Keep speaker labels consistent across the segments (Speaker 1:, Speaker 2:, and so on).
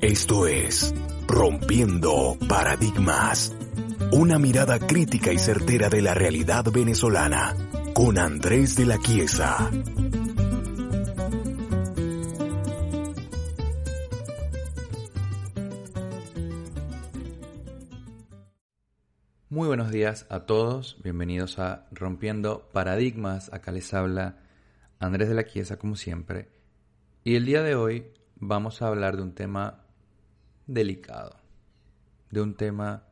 Speaker 1: Esto es Rompiendo Paradigmas. Una mirada crítica y certera de la realidad venezolana con Andrés de la Chiesa.
Speaker 2: Días a todos, bienvenidos a Rompiendo Paradigmas. Acá les habla Andrés de la Chiesa como siempre. Y el día de hoy vamos a hablar de un tema delicado, de un tema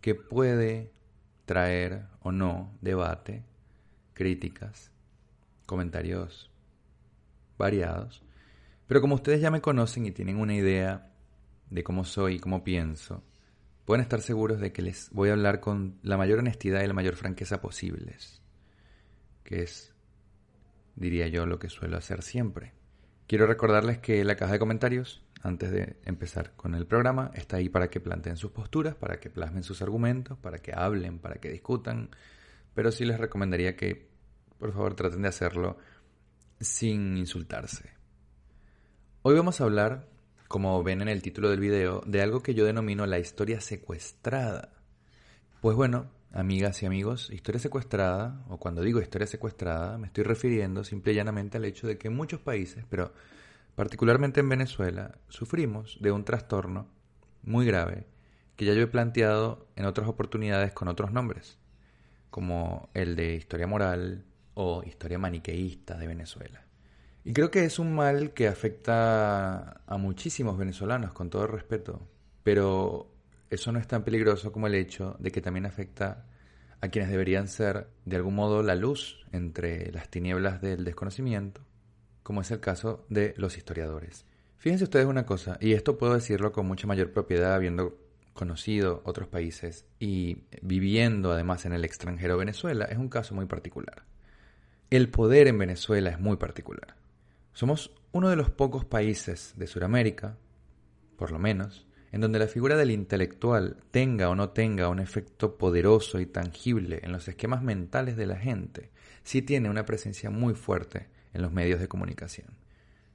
Speaker 2: que puede traer o no debate, críticas, comentarios variados. Pero como ustedes ya me conocen y tienen una idea de cómo soy y cómo pienso, pueden estar seguros de que les voy a hablar con la mayor honestidad y la mayor franqueza posibles, que es, diría yo, lo que suelo hacer siempre. Quiero recordarles que la caja de comentarios, antes de empezar con el programa, está ahí para que planteen sus posturas, para que plasmen sus argumentos, para que hablen, para que discutan, pero sí les recomendaría que, por favor, traten de hacerlo sin insultarse. Hoy vamos a hablar como ven en el título del video, de algo que yo denomino la historia secuestrada. Pues bueno, amigas y amigos, historia secuestrada, o cuando digo historia secuestrada, me estoy refiriendo simple y llanamente al hecho de que muchos países, pero particularmente en Venezuela, sufrimos de un trastorno muy grave que ya yo he planteado en otras oportunidades con otros nombres, como el de historia moral o historia maniqueísta de Venezuela. Y creo que es un mal que afecta a muchísimos venezolanos, con todo respeto, pero eso no es tan peligroso como el hecho de que también afecta a quienes deberían ser, de algún modo, la luz entre las tinieblas del desconocimiento, como es el caso de los historiadores. Fíjense ustedes una cosa, y esto puedo decirlo con mucha mayor propiedad habiendo conocido otros países y viviendo además en el extranjero Venezuela, es un caso muy particular. El poder en Venezuela es muy particular. Somos uno de los pocos países de Sudamérica, por lo menos, en donde la figura del intelectual tenga o no tenga un efecto poderoso y tangible en los esquemas mentales de la gente, sí tiene una presencia muy fuerte en los medios de comunicación.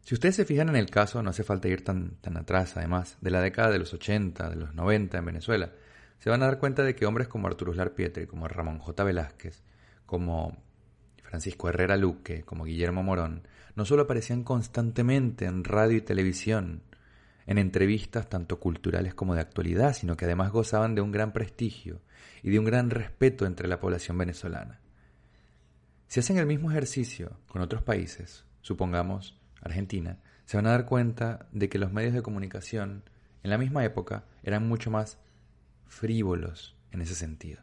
Speaker 2: Si ustedes se fijan en el caso, no hace falta ir tan, tan atrás, además, de la década de los 80, de los 90 en Venezuela, se van a dar cuenta de que hombres como Arturo Uslar Pietri, como Ramón J. Velázquez, como Francisco Herrera Luque, como Guillermo Morón, no solo aparecían constantemente en radio y televisión, en entrevistas tanto culturales como de actualidad, sino que además gozaban de un gran prestigio y de un gran respeto entre la población venezolana. Si hacen el mismo ejercicio con otros países, supongamos Argentina, se van a dar cuenta de que los medios de comunicación en la misma época eran mucho más frívolos en ese sentido.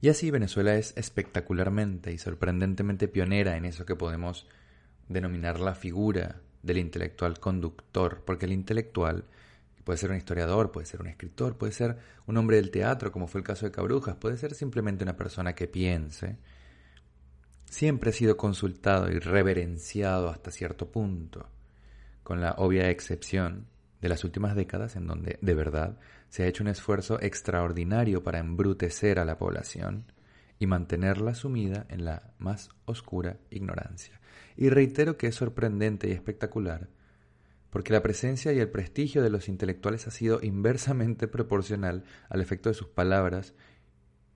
Speaker 2: Y así Venezuela es espectacularmente y sorprendentemente pionera en eso que podemos denominar la figura del intelectual conductor, porque el intelectual puede ser un historiador, puede ser un escritor, puede ser un hombre del teatro, como fue el caso de Cabrujas, puede ser simplemente una persona que piense, siempre ha sido consultado y reverenciado hasta cierto punto, con la obvia excepción de las últimas décadas en donde, de verdad, se ha hecho un esfuerzo extraordinario para embrutecer a la población y mantenerla sumida en la más oscura ignorancia. Y reitero que es sorprendente y espectacular, porque la presencia y el prestigio de los intelectuales ha sido inversamente proporcional al efecto de sus palabras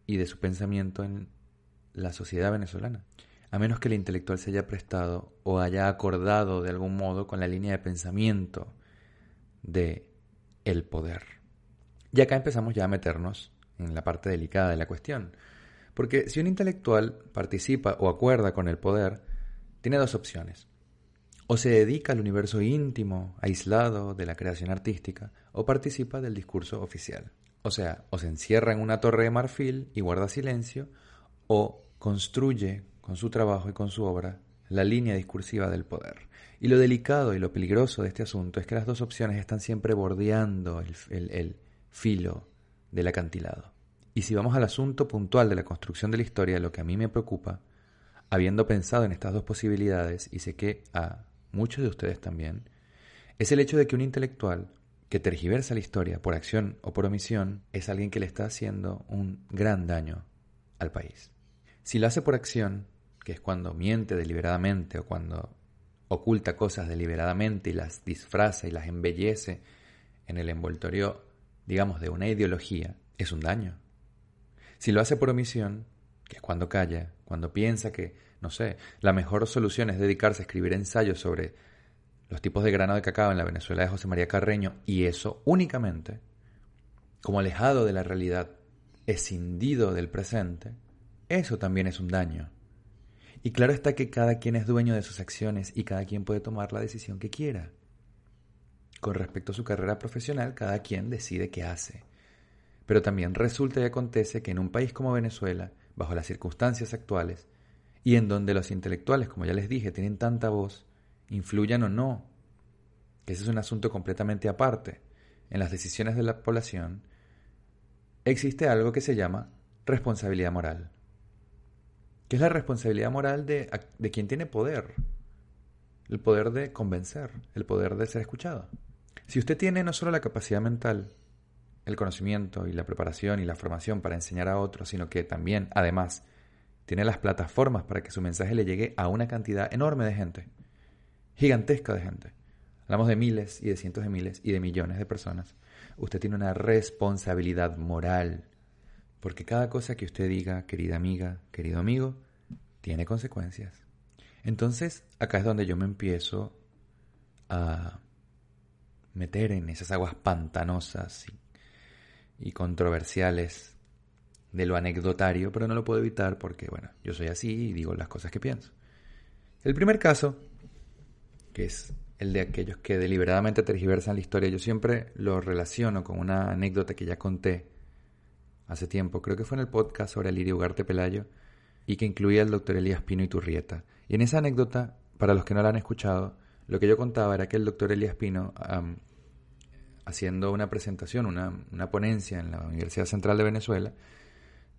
Speaker 2: y de su pensamiento en la sociedad venezolana, a menos que el intelectual se haya prestado o haya acordado de algún modo con la línea de pensamiento de el poder. Y acá empezamos ya a meternos en la parte delicada de la cuestión, porque si un intelectual participa o acuerda con el poder, tiene dos opciones. O se dedica al universo íntimo, aislado de la creación artística, o participa del discurso oficial. O sea, o se encierra en una torre de marfil y guarda silencio, o construye con su trabajo y con su obra la línea discursiva del poder. Y lo delicado y lo peligroso de este asunto es que las dos opciones están siempre bordeando el, filo del acantilado. Y si vamos al asunto puntual de la construcción de la historia, lo que a mí me preocupa, habiendo pensado en estas dos posibilidades, y sé que a muchos de ustedes también, es el hecho de que un intelectual que tergiversa la historia por acción o por omisión es alguien que le está haciendo un gran daño al país. Si lo hace por acción, que es cuando miente deliberadamente o cuando oculta cosas deliberadamente y las disfraza y las embellece en el envoltorio, digamos, de una ideología, es un daño. Si lo hace por omisión, que es cuando calla, cuando piensa que, no sé, la mejor solución es dedicarse a escribir ensayos sobre los tipos de grano de cacao en la Venezuela de José María Carreño y eso únicamente, como alejado de la realidad, escindido del presente, eso también es un daño. Y claro está que cada quien es dueño de sus acciones y cada quien puede tomar la decisión que quiera. Con respecto a su carrera profesional, cada quien decide qué hace. Pero también resulta y acontece que en un país como Venezuela, bajo las circunstancias actuales, y en donde los intelectuales, como ya les dije, tienen tanta voz, influyan o no, que ese es un asunto completamente aparte, en las decisiones de la población, existe algo que se llama responsabilidad moral que es la responsabilidad moral de, de quien tiene poder, el poder de convencer, el poder de ser escuchado. Si usted tiene no solo la capacidad mental, el conocimiento y la preparación y la formación para enseñar a otros, sino que también, además, tiene las plataformas para que su mensaje le llegue a una cantidad enorme de gente, gigantesca de gente. Hablamos de miles y de cientos de miles y de millones de personas. Usted tiene una responsabilidad moral porque cada cosa que usted diga, querida amiga, querido amigo, tiene consecuencias. Entonces, acá es donde yo me empiezo a meter en esas aguas pantanosas y, controversiales de lo anecdotario, pero no lo puedo evitar porque, bueno, yo soy así y digo las cosas que pienso. El primer caso, que es el de aquellos que deliberadamente tergiversan la historia, yo siempre lo relaciono con una anécdota que ya conté hace tiempo, creo que fue en el podcast sobre Lirio Ugarte Pelayo, y que incluía al doctor Elías Pino y Turrieta. Y en esa anécdota, para los que no la han escuchado, lo que yo contaba era que el doctor Elías Pino, haciendo una presentación, una, ponencia en la Universidad Central de Venezuela,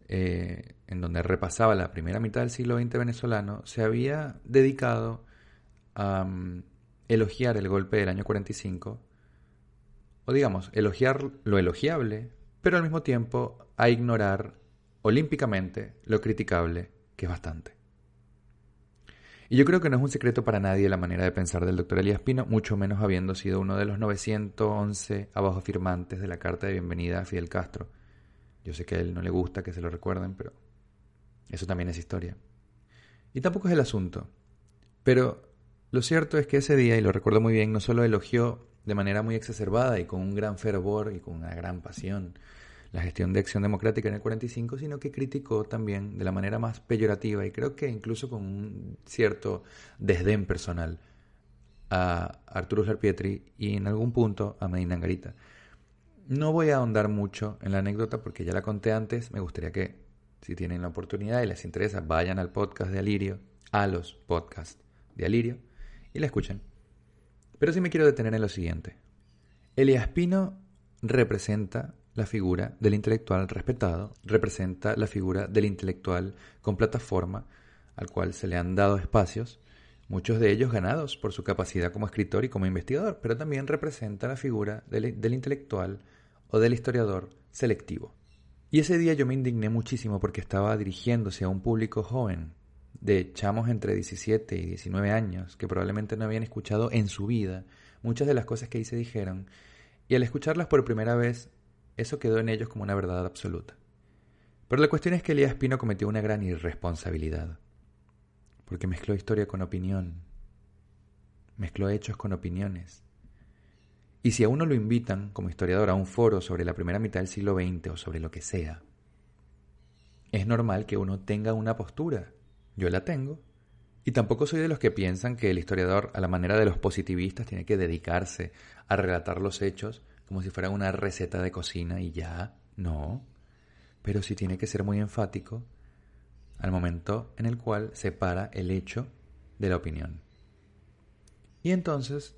Speaker 2: eh, en donde repasaba la primera mitad del siglo XX venezolano, se había dedicado a elogiar el golpe del año 45, o digamos, elogiar lo elogiable, pero al mismo tiempo a ignorar olímpicamente lo criticable, que es bastante. Y yo creo que no es un secreto para nadie la manera de pensar del doctor Elías Pino, mucho menos habiendo sido uno de los 911 abajo firmantes de la carta de bienvenida a Fidel Castro. Yo sé que a él no le gusta que se lo recuerden, pero eso también es historia. Y tampoco es el asunto. Pero lo cierto es que ese día, y lo recuerdo muy bien, no solo elogió de manera muy exacerbada y con un gran fervor y con una gran pasión la gestión de Acción Democrática en el 45, sino que criticó también de la manera más peyorativa y creo que incluso con un cierto desdén personal a Arturo Pietri y en algún punto a Medina Angarita. No voy a ahondar mucho en la anécdota porque ya la conté antes, me gustaría que si tienen la oportunidad y les interesa, vayan al podcast de Alirio, a los podcasts de Alirio y la escuchen. Pero sí me quiero detener en lo siguiente. Elias Pino representa la figura del intelectual respetado, representa la figura del intelectual con plataforma, al cual se le han dado espacios, muchos de ellos ganados por su capacidad como escritor y como investigador, pero también representa la figura del, intelectual o del historiador selectivo. Y ese día yo me indigné muchísimo porque estaba dirigiéndose a un público joven, de chamos entre 17 y 19 años, que probablemente no habían escuchado en su vida muchas de las cosas que ahí se dijeron, y al escucharlas por primera vez eso quedó en ellos como una verdad absoluta. Pero la cuestión es que Elías Pino cometió una gran irresponsabilidad, porque mezcló historia con opinión, mezcló hechos con opiniones. Y si a uno lo invitan como historiador a un foro sobre la primera mitad del siglo XX o sobre lo que sea, es normal que uno tenga una postura. Yo la tengo. Y tampoco soy de los que piensan que el historiador, a la manera de los positivistas, tiene que dedicarse a relatar los hechos como si fuera una receta de cocina y ya, no. Pero sí tiene que ser muy enfático al momento en el cual separa el hecho de la opinión. Y entonces,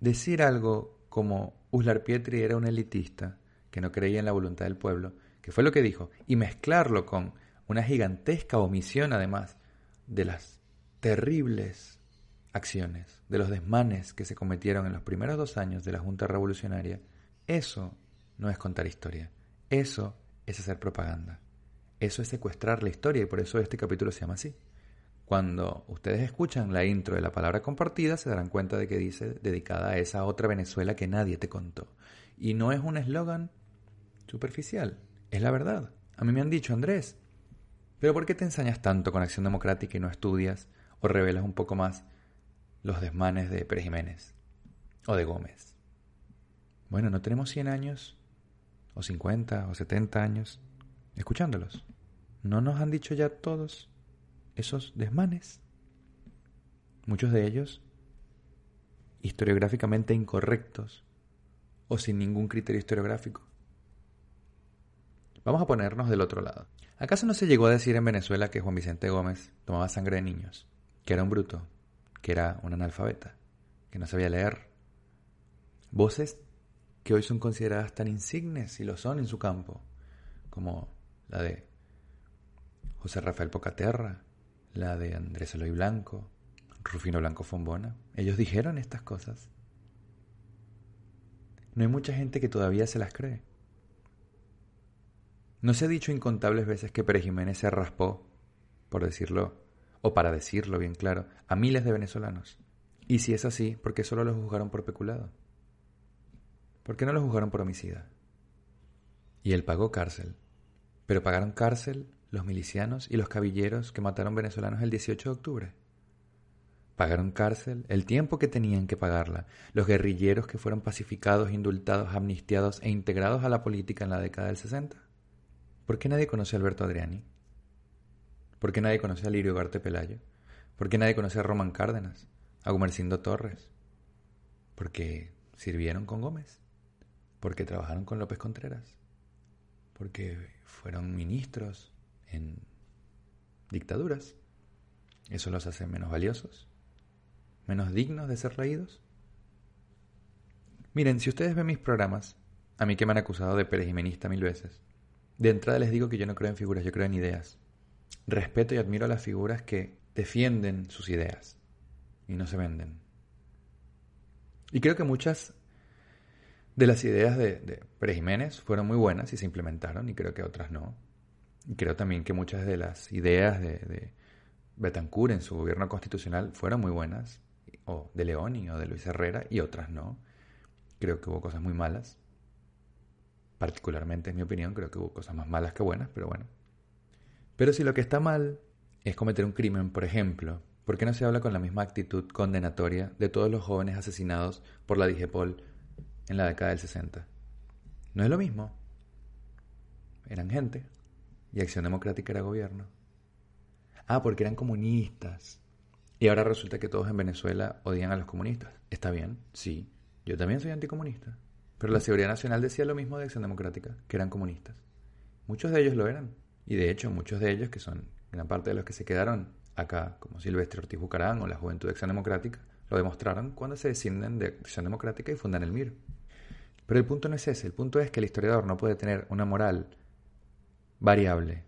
Speaker 2: decir algo como Uslar Pietri era un elitista que no creía en la voluntad del pueblo, que fue lo que dijo, y mezclarlo con una gigantesca omisión además de las terribles acciones, de los desmanes que se cometieron en los primeros dos años de la Junta Revolucionaria, eso no es contar historia, eso es hacer propaganda, eso es secuestrar la historia y por eso este capítulo se llama así. Cuando ustedes escuchan la intro de la palabra compartida se darán cuenta de que dice dedicada a esa otra Venezuela que nadie te contó. Y no es un eslogan superficial, es la verdad. A mí me han dicho, Andrés, ¿pero por qué te ensañas tanto con Acción Democrática y no estudias o revelas un poco más los desmanes de Pérez Jiménez o de Gómez? Bueno, no tenemos 100 años o 50 o 70 años escuchándolos. ¿No nos han dicho ya todos esos desmanes? Muchos de ellos historiográficamente incorrectos o sin ningún criterio historiográfico. Vamos a ponernos del otro lado. ¿Acaso no se llegó a decir en Venezuela que Juan Vicente Gómez tomaba sangre de niños? Que era un bruto, que era un analfabeta, que no sabía leer. Voces que hoy son consideradas tan insignes y lo son en su campo, como la de José Rafael Pocaterra, la de Andrés Eloy Blanco, Rufino Blanco Fombona. Ellos dijeron estas cosas. No hay mucha gente que todavía se las cree. No se ha dicho incontables veces que Pérez Jiménez se raspó, por decirlo, o para decirlo bien claro, a miles de venezolanos. Y si es así, ¿por qué solo lo juzgaron por peculado? ¿Por qué no lo juzgaron por homicida? Y él pagó cárcel. Pero pagaron cárcel los milicianos y los cabilleros que mataron venezolanos el 18 de octubre. Pagaron cárcel el tiempo que tenían que pagarla los guerrilleros que fueron pacificados, indultados, amnistiados e integrados a la política en la década del 60. ¿Por qué nadie conoce a Alberto Adriani? ¿Por qué nadie conoce a Lirio Garte Pelayo? ¿Por qué nadie conoce a Román Cárdenas? A Gumercindo Torres? Porque sirvieron con Gómez. Porque trabajaron con López Contreras. Porque fueron ministros en dictaduras. ¿Eso los hace menos valiosos? ¿Menos dignos de ser leídos? Miren, si ustedes ven mis programas, a mí que me han acusado de perejimenista mil veces, de entrada les digo que yo no creo en figuras, yo creo en ideas. Respeto y admiro a las figuras que defienden sus ideas y no se venden. Y creo que muchas de las ideas de, de Pérez Jiménez fueron muy buenas y se implementaron, y creo que otras no. Y creo también que muchas de las ideas de, Betancourt en su gobierno constitucional fueron muy buenas, o de Leoni o de Luis Herrera, y otras no. Creo que hubo cosas muy malas particularmente en mi opinión, creo que hubo cosas más malas que buenas, pero bueno. Pero si lo que está mal es cometer un crimen, por ejemplo, ¿por qué no se habla con la misma actitud condenatoria de todos los jóvenes asesinados por la DIGEPOL en la década del 60? No es lo mismo. Eran gente y Acción Democrática era gobierno. Ah, porque eran comunistas. Y ahora resulta que todos en Venezuela odian a los comunistas. Está bien, sí. Yo también soy anticomunista. Pero la Seguridad Nacional decía lo mismo de Acción Democrática, que eran comunistas. Muchos de ellos lo eran. Y de hecho, muchos de ellos, que son gran parte de los que se quedaron acá, como Silvestre Ortiz Bucarán o la Juventud de Acción Democrática, lo demostraron cuando se descienden de Acción Democrática y fundan el MIR. Pero el punto no es ese, el punto es que el historiador no puede tener una moral variable,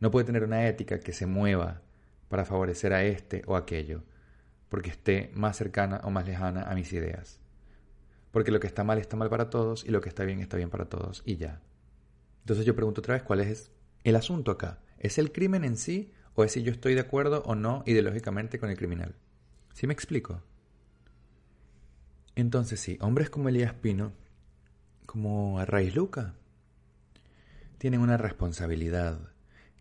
Speaker 2: no puede tener una ética que se mueva para favorecer a este o aquello, porque esté más cercana o más lejana a mis ideas. Porque lo que está mal está mal para todos y lo que está bien está bien para todos y ya. Entonces yo pregunto otra vez cuál es el asunto acá. ¿Es el crimen en sí o es si yo estoy de acuerdo o no ideológicamente con el criminal? ¿Sí me explico? Entonces sí, hombres como Elías Pino, como Arraiz Luca, tienen una responsabilidad,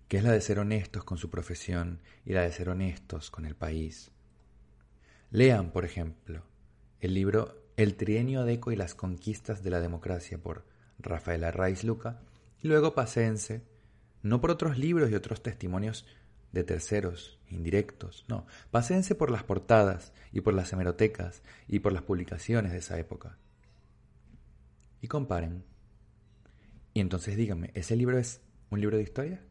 Speaker 2: que es la de ser honestos con su profesión y la de ser honestos con el país. Lean, por ejemplo, el libro el trienio Adeco y las conquistas de la democracia por Rafael Arraiz Luca, y luego paséense, no por otros libros y otros testimonios de terceros, indirectos, no, paséense por las portadas y por las hemerotecas y por las publicaciones de esa época. y comparen. Y entonces díganme, ¿ese libro es un libro de historia?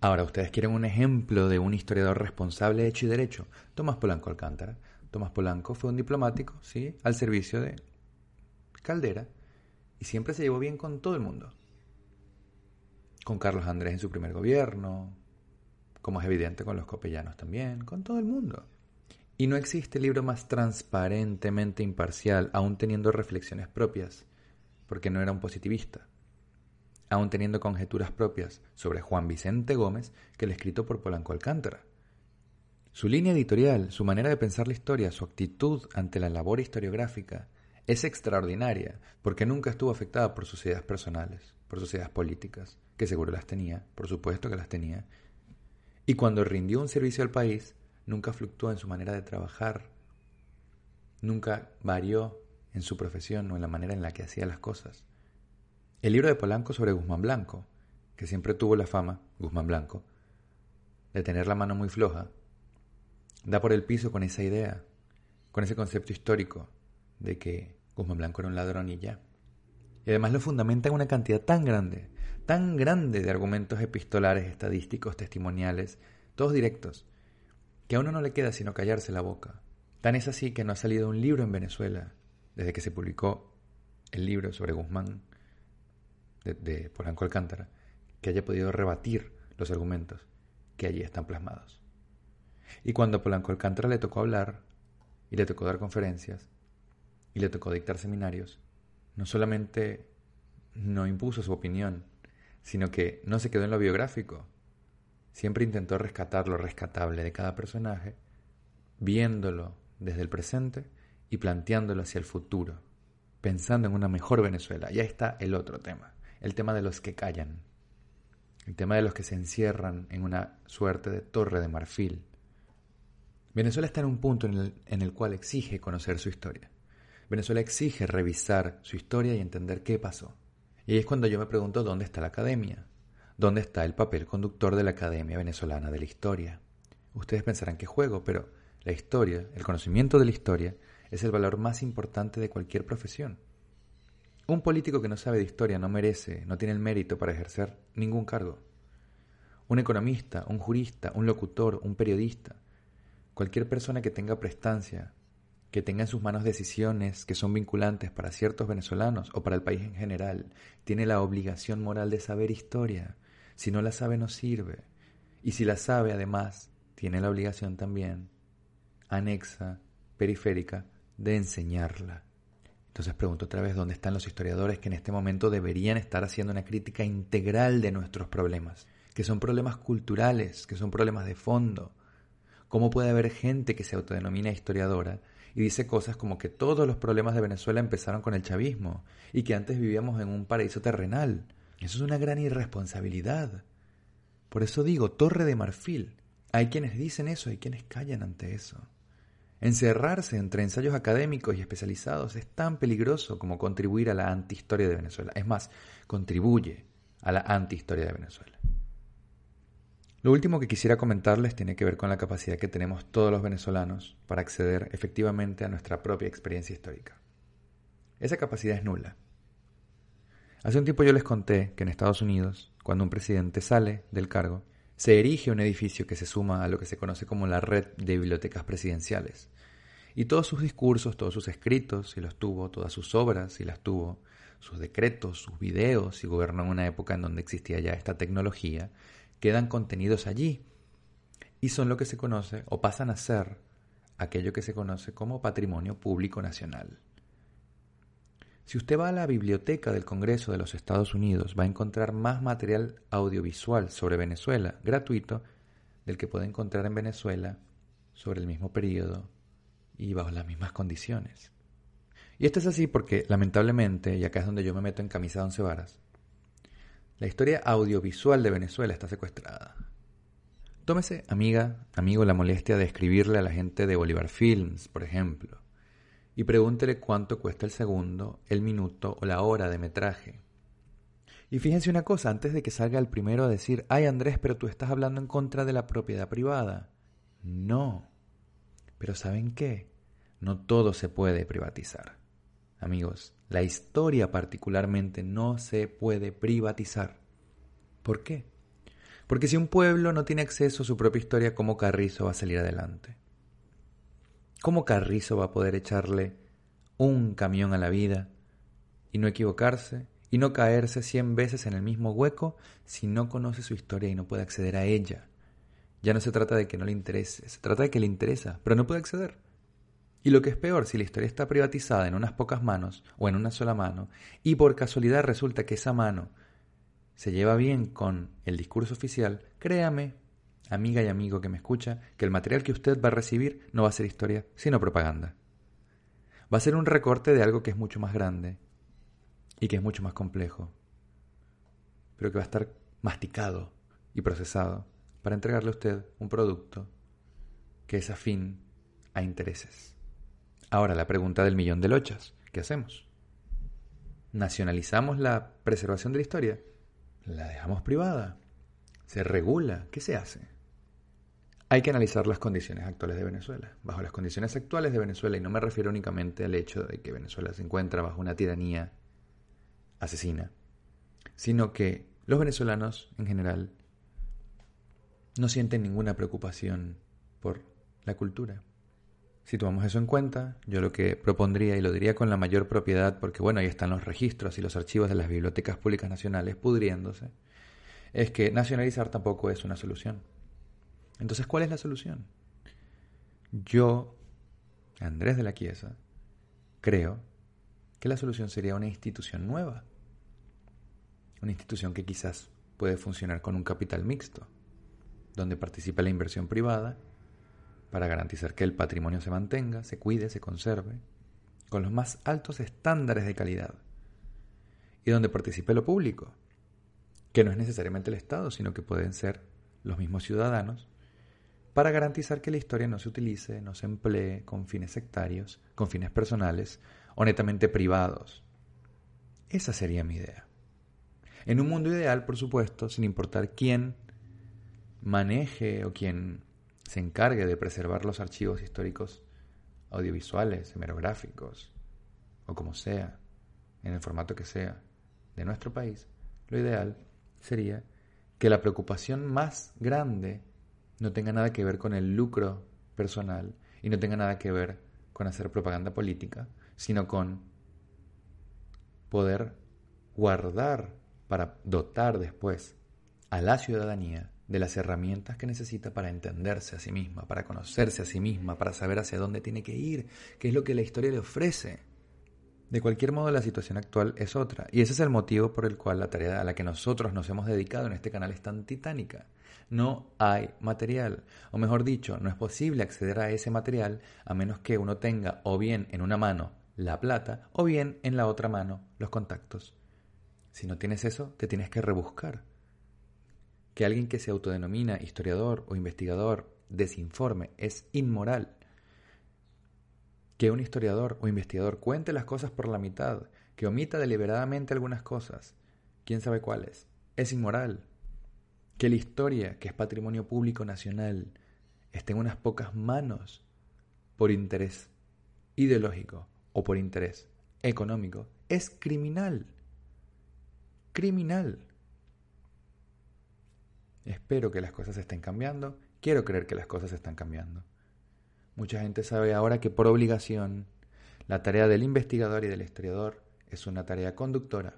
Speaker 2: Ahora, ¿ustedes quieren un ejemplo de un historiador responsable hecho y derecho? Tomás Polanco Alcántara. Tomás Polanco fue un diplomático, ¿sí? Al servicio de Caldera y siempre se llevó bien con todo el mundo. Con Carlos Andrés en su primer gobierno, como es evidente con los copellanos también, con todo el mundo. Y no existe libro más transparentemente imparcial, aún teniendo reflexiones propias, porque no era un positivista, aún teniendo conjeturas propias sobre Juan Vicente Gómez que el escrito por Polanco Alcántara. Su línea editorial, su manera de pensar la historia, su actitud ante la labor historiográfica es extraordinaria, porque nunca estuvo afectada por sus ideas personales, por sus ideas políticas, que seguro las tenía, por supuesto que las tenía, y cuando rindió un servicio al país, nunca fluctuó en su manera de trabajar, nunca varió en su profesión o en la manera en la que hacía las cosas. El libro de Polanco sobre Guzmán Blanco, que siempre tuvo la fama, Guzmán Blanco, de tener la mano muy floja, da por el piso con esa idea, con ese concepto histórico de que Guzmán Blanco era un ladrón y ya. Y además lo fundamenta en una cantidad tan grande tan grande de argumentos epistolares, estadísticos, testimoniales, todos directos, que a uno no le queda sino callarse la boca. Tan es así que no ha salido un libro en Venezuela desde que se publicó el libro sobre Guzmán de, Polanco Alcántara, que haya podido rebatir los argumentos que allí están plasmados. Y cuando a Polanco Alcántara le tocó hablar, y le tocó dar conferencias, y le tocó dictar seminarios, no solamente no impuso su opinión, sino que no se quedó en lo biográfico. Siempre intentó rescatar lo rescatable de cada personaje, viéndolo desde el presente y planteándolo hacia el futuro, pensando en una mejor Venezuela. Y ahí está el otro tema, el tema de los que callan, el tema de los que se encierran en una suerte de torre de marfil. Venezuela está en un punto en el, en el cual exige conocer su historia. Venezuela exige revisar su historia y entender qué pasó. Y es cuando yo me pregunto dónde está la academia, dónde está el papel conductor de la Academia Venezolana de la Historia. Ustedes pensarán que juego, pero la historia, el conocimiento de la historia, es el valor más importante de cualquier profesión. Un político que no sabe de historia no merece, no tiene el mérito para ejercer ningún cargo. Un economista, un jurista, un locutor, un periodista, cualquier persona que tenga prestancia, que tenga en sus manos decisiones que son vinculantes para ciertos venezolanos o para el país en general, tiene la obligación moral de saber historia. Si no la sabe, no sirve. Y si la sabe, además, tiene la obligación también, anexa, periférica, de enseñarla. Entonces pregunto otra vez dónde están los historiadores que en este momento deberían estar haciendo una crítica integral de nuestros problemas, que son problemas culturales, que son problemas de fondo. ¿Cómo puede haber gente que se autodenomina historiadora y dice cosas como que todos los problemas de Venezuela empezaron con el chavismo y que antes vivíamos en un paraíso terrenal. Eso es una gran irresponsabilidad. Por eso digo, torre de marfil. Hay quienes dicen eso, hay quienes callan ante eso. Encerrarse entre ensayos académicos y especializados es tan peligroso como contribuir a la antihistoria de Venezuela. Es más, contribuye a la antihistoria de Venezuela. Lo último que quisiera comentarles tiene que ver con la capacidad que tenemos todos los venezolanos para acceder efectivamente a nuestra propia experiencia histórica. Esa capacidad es nula. Hace un tiempo yo les conté que en Estados Unidos, cuando un presidente sale del cargo, se erige un edificio que se suma a lo que se conoce como la red de bibliotecas presidenciales. Y todos sus discursos, todos sus escritos, si los tuvo, todas sus obras, si las tuvo, sus decretos, sus videos, si gobernó en una época en donde existía ya esta tecnología, quedan contenidos allí y son lo que se conoce o pasan a ser aquello que se conoce como patrimonio público nacional. Si usted va a la biblioteca del Congreso de los Estados Unidos, va a encontrar más material audiovisual sobre Venezuela, gratuito, del que puede encontrar en Venezuela sobre el mismo periodo y bajo las mismas condiciones. Y esto es así porque, lamentablemente, y acá es donde yo me meto en camisa de once varas, la historia audiovisual de Venezuela está secuestrada. Tómese, amiga, amigo, la molestia de escribirle a la gente de Bolívar Films, por ejemplo, y pregúntele cuánto cuesta el segundo, el minuto o la hora de metraje. Y fíjense una cosa, antes de que salga el primero a decir, ay Andrés, pero tú estás hablando en contra de la propiedad privada. No. Pero ¿saben qué? No todo se puede privatizar. amigos, la historia particularmente no se puede privatizar. ¿Por qué? Porque si un pueblo no tiene acceso a su propia historia, ¿cómo Carrizo va a salir adelante? ¿Cómo Carrizo va a poder echarle un camión a la vida y no equivocarse y no caerse cien veces en el mismo hueco si no conoce su historia y no puede acceder a ella? Ya no se trata de que no le interese, se trata de que le interesa, pero no puede acceder. Y lo que es peor, si la historia está privatizada en unas pocas manos o en una sola mano, y por casualidad resulta que esa mano se lleva bien con el discurso oficial, créame, amiga y amigo que me escucha, que el material que usted va a recibir no va a ser historia, sino propaganda. Va a ser un recorte de algo que es mucho más grande y que es mucho más complejo, pero que va a estar masticado y procesado para entregarle a usted un producto que es afín a intereses. Ahora, la pregunta del millón de lochas. ¿Qué hacemos? ¿Nacionalizamos la preservación de la historia? ¿La dejamos privada? ¿Se regula? ¿Qué se hace? Hay que analizar las condiciones actuales de Venezuela. Bajo las condiciones actuales de Venezuela, y no me refiero únicamente al hecho de que Venezuela se encuentra bajo una tiranía asesina, sino que los venezolanos en general no sienten ninguna preocupación por la cultura. Si tomamos eso en cuenta, yo lo que propondría, y lo diría con la mayor propiedad, porque bueno, ahí están los registros y los archivos de las bibliotecas públicas nacionales pudriéndose, es que nacionalizar tampoco es una solución. Entonces, ¿cuál es la solución? Yo, Andrés de la Quiesa, creo que la solución sería una institución nueva. Una institución que quizás puede funcionar con un capital mixto donde participe la inversión privada para garantizar que el patrimonio se mantenga, se cuide, se conserve, con los más altos estándares de calidad, y donde participe lo público, que no es necesariamente el Estado, sino que pueden ser los mismos ciudadanos, para garantizar que la historia no se utilice, no se emplee con fines sectarios, con fines personales o netamente privados. Esa sería mi idea. En un mundo ideal, por supuesto, sin importar quién maneje o quien se encargue de preservar los archivos históricos audiovisuales, hemerográficos, o como sea, en el formato que sea, de nuestro país, lo ideal sería que la preocupación más grande no tenga nada que ver con el lucro personal y no tenga nada que ver con hacer propaganda política, sino con poder guardar para dotar después a la ciudadanía de las herramientas que necesita para entenderse a sí misma, para conocerse a sí misma, para saber hacia dónde tiene que ir, qué es lo que la historia le ofrece. De cualquier modo, la situación actual es otra, y ese es el motivo por el cual la tarea a la que nosotros nos hemos dedicado en este canal es tan titánica. No hay material, o mejor dicho, no es posible acceder a ese material a menos que uno tenga o bien en una mano la plata o bien en la otra mano los contactos. Si no tienes eso, te tienes que rebuscar que alguien que se autodenomina historiador o investigador desinforme es inmoral. Que un historiador o investigador cuente las cosas por la mitad, que omita deliberadamente algunas cosas, quién sabe cuáles, es inmoral. Que la historia, que es patrimonio público nacional, esté en unas pocas manos por interés ideológico o por interés económico, es criminal. Criminal. Espero que las cosas estén cambiando. Quiero creer que las cosas están cambiando. Mucha gente sabe ahora que por obligación la tarea del investigador y del historiador es una tarea conductora.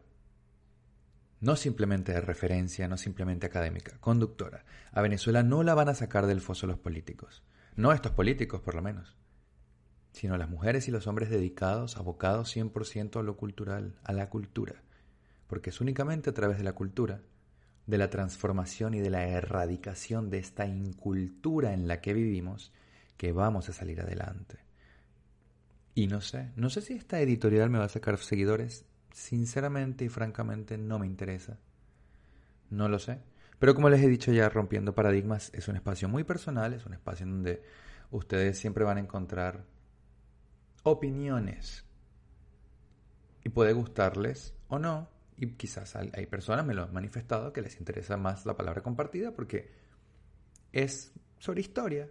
Speaker 2: No simplemente de referencia, no simplemente académica, conductora. A Venezuela no la van a sacar del foso los políticos. No estos políticos, por lo menos. Sino las mujeres y los hombres dedicados, abocados 100% a lo cultural, a la cultura. Porque es únicamente a través de la cultura de la transformación y de la erradicación de esta incultura en la que vivimos que vamos a salir adelante. Y no sé, no sé si esta editorial me va a sacar seguidores. Sinceramente y francamente no me interesa. No lo sé. Pero como les he dicho ya, Rompiendo Paradigmas es un espacio muy personal, es un espacio en donde ustedes siempre van a encontrar opiniones. Y puede gustarles o no, y quizás hay personas, me lo han manifestado, que les interesa más la palabra compartida porque es sobre historia.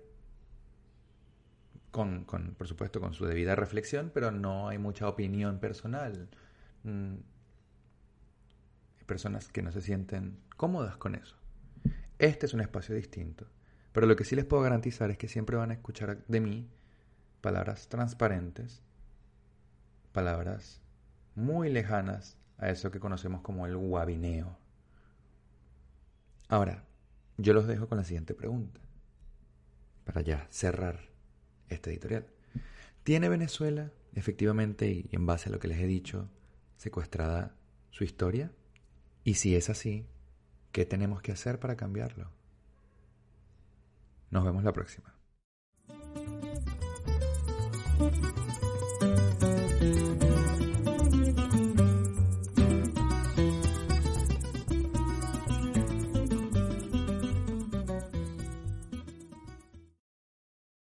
Speaker 2: con, por supuesto, con su debida reflexión, pero no hay mucha opinión personal. Mm, hay personas que no se sienten cómodas con eso. Este es un espacio distinto, pero lo que sí les puedo garantizar es que siempre van a escuchar de mí palabras transparentes, palabras muy lejanas a eso que conocemos como el guabineo. Ahora, yo los dejo con la siguiente pregunta, para ya cerrar este editorial. ¿Tiene Venezuela, efectivamente, y en base a lo que les he dicho, secuestrada su historia? Y si es así, ¿qué tenemos que hacer para cambiarlo? Nos vemos la próxima.